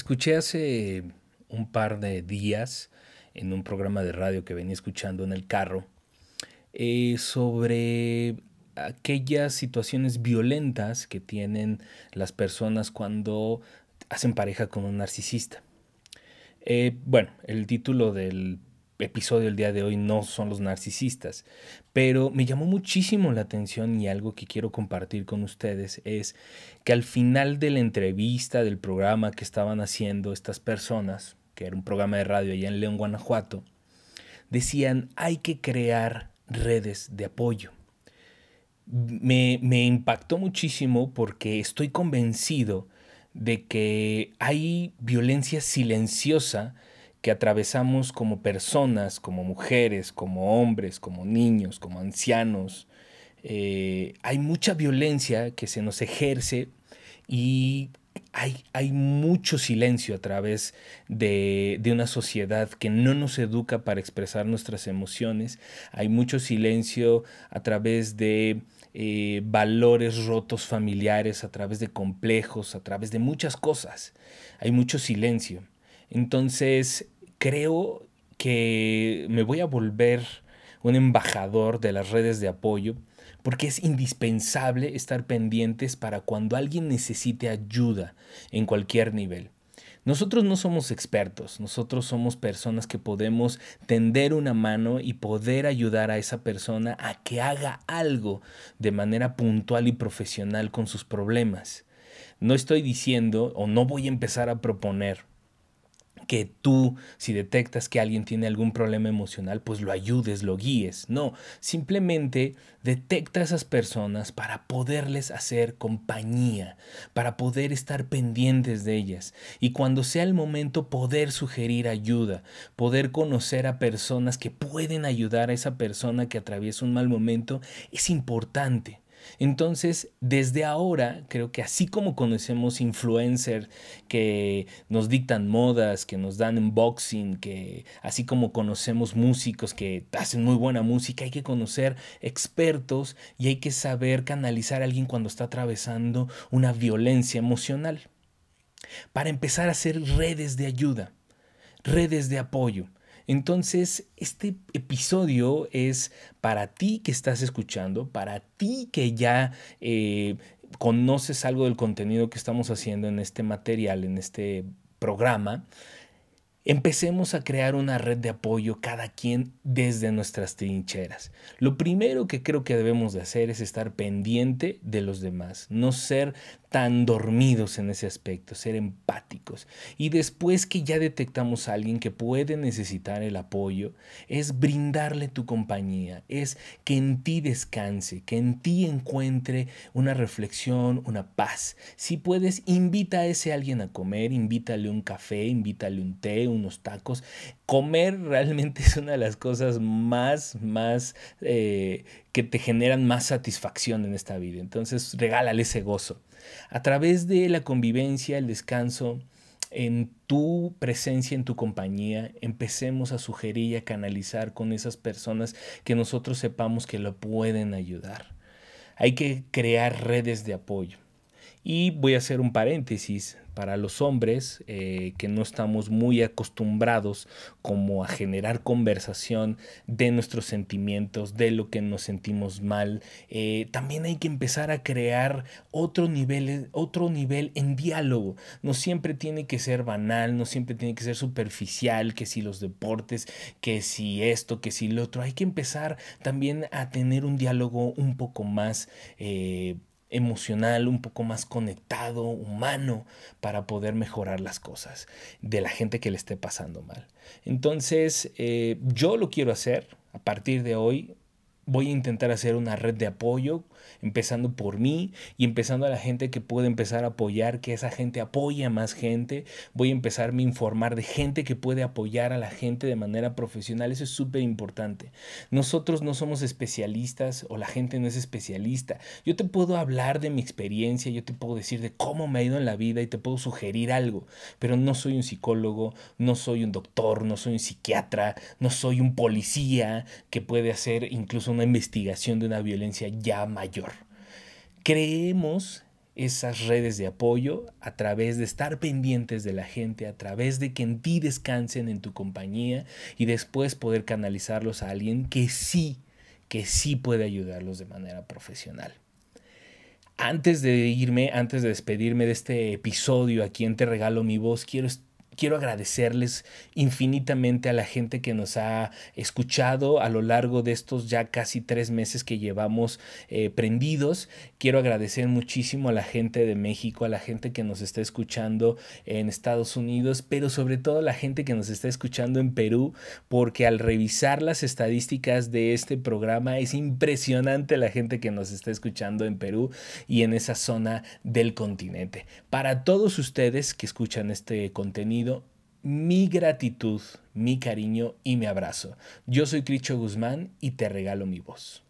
Escuché hace un par de días en un programa de radio que venía escuchando en el carro eh, sobre aquellas situaciones violentas que tienen las personas cuando hacen pareja con un narcisista. Eh, bueno, el título del episodio del día de hoy no son los narcisistas, pero me llamó muchísimo la atención y algo que quiero compartir con ustedes es que al final de la entrevista del programa que estaban haciendo estas personas, que era un programa de radio allá en León, Guanajuato, decían hay que crear redes de apoyo. Me, me impactó muchísimo porque estoy convencido de que hay violencia silenciosa que atravesamos como personas, como mujeres, como hombres, como niños, como ancianos. Eh, hay mucha violencia que se nos ejerce y hay, hay mucho silencio a través de, de, una sociedad que no nos educa para expresar nuestras emociones. Hay mucho silencio a través de eh, valores rotos familiares, a través de complejos, a través de muchas cosas. Hay mucho silencio. Entonces, creo que me voy a volver un embajador de las redes de apoyo porque es indispensable estar pendientes para cuando alguien necesite ayuda en cualquier nivel. Nosotros no somos expertos, nosotros somos personas que podemos tender una mano y poder ayudar a esa persona a que haga algo de manera puntual y profesional con sus problemas. No estoy diciendo o no voy a empezar a proponer que tú, si detectas que alguien tiene algún problema emocional, pues lo ayudes, lo guíes. No, simplemente detecta a esas personas para poderles hacer compañía, para poder estar pendientes de ellas. Y cuando sea el momento, poder sugerir ayuda, poder conocer a personas que pueden ayudar a esa persona que atraviesa un mal momento, es importante. Entonces, desde ahora, creo que así como conocemos influencers que nos dictan modas, que nos dan unboxing, que así como conocemos músicos que hacen muy buena música, hay que conocer expertos y hay que saber canalizar a alguien cuando está atravesando una violencia emocional. Para empezar a hacer redes de ayuda, redes de apoyo. Entonces, este episodio es para ti que estás escuchando, para ti que ya eh, conoces algo del contenido que estamos haciendo en este material, en este programa. Empecemos a crear una red de apoyo cada quien desde nuestras trincheras. Lo primero que creo que debemos de hacer es estar pendiente de los demás, no ser tan dormidos en ese aspecto, ser empáticos. Y después que ya detectamos a alguien que puede necesitar el apoyo, es brindarle tu compañía, es que en ti descanse, que en ti encuentre una reflexión, una paz. Si puedes, invita a ese alguien a comer, invítale un café, invítale un té, unos tacos. Comer realmente es una de las cosas más, más eh, que te generan más satisfacción en esta vida. Entonces, regálale ese gozo. A través de la convivencia, el descanso, en tu presencia, en tu compañía, empecemos a sugerir y a canalizar con esas personas que nosotros sepamos que lo pueden ayudar. Hay que crear redes de apoyo. Y voy a hacer un paréntesis para los hombres eh, que no estamos muy acostumbrados como a generar conversación de nuestros sentimientos, de lo que nos sentimos mal. Eh, también hay que empezar a crear otro nivel, otro nivel en diálogo. No siempre tiene que ser banal, no siempre tiene que ser superficial, que si los deportes, que si esto, que si lo otro. Hay que empezar también a tener un diálogo un poco más... Eh, emocional, un poco más conectado, humano, para poder mejorar las cosas de la gente que le esté pasando mal. Entonces, eh, yo lo quiero hacer a partir de hoy voy a intentar hacer una red de apoyo, empezando por mí y empezando a la gente que puede empezar a apoyar, que esa gente apoye a más gente. Voy a empezar a informar de gente que puede apoyar a la gente de manera profesional. Eso es súper importante. Nosotros no somos especialistas o la gente no es especialista. Yo te puedo hablar de mi experiencia, yo te puedo decir de cómo me ha ido en la vida y te puedo sugerir algo, pero no soy un psicólogo, no soy un doctor, no soy un psiquiatra, no soy un policía que puede hacer incluso una investigación de una violencia ya mayor. Creemos esas redes de apoyo a través de estar pendientes de la gente, a través de que en ti descansen en tu compañía y después poder canalizarlos a alguien que sí, que sí puede ayudarlos de manera profesional. Antes de irme, antes de despedirme de este episodio aquí en Te Regalo Mi Voz, quiero quiero agradecerles infinitamente a la gente que nos ha escuchado a lo largo de estos ya casi tres meses que llevamos eh, prendidos. Quiero agradecer muchísimo a la gente de México, a la gente que nos está escuchando en Estados Unidos, pero sobre todo a la gente que nos está escuchando en Perú, porque al revisar las estadísticas de este programa es impresionante la gente que nos está escuchando en Perú y en esa zona del continente. Para todos ustedes que escuchan este contenido, mi gratitud, mi cariño y mi abrazo. Yo soy Cricho Guzmán y te regalo mi voz.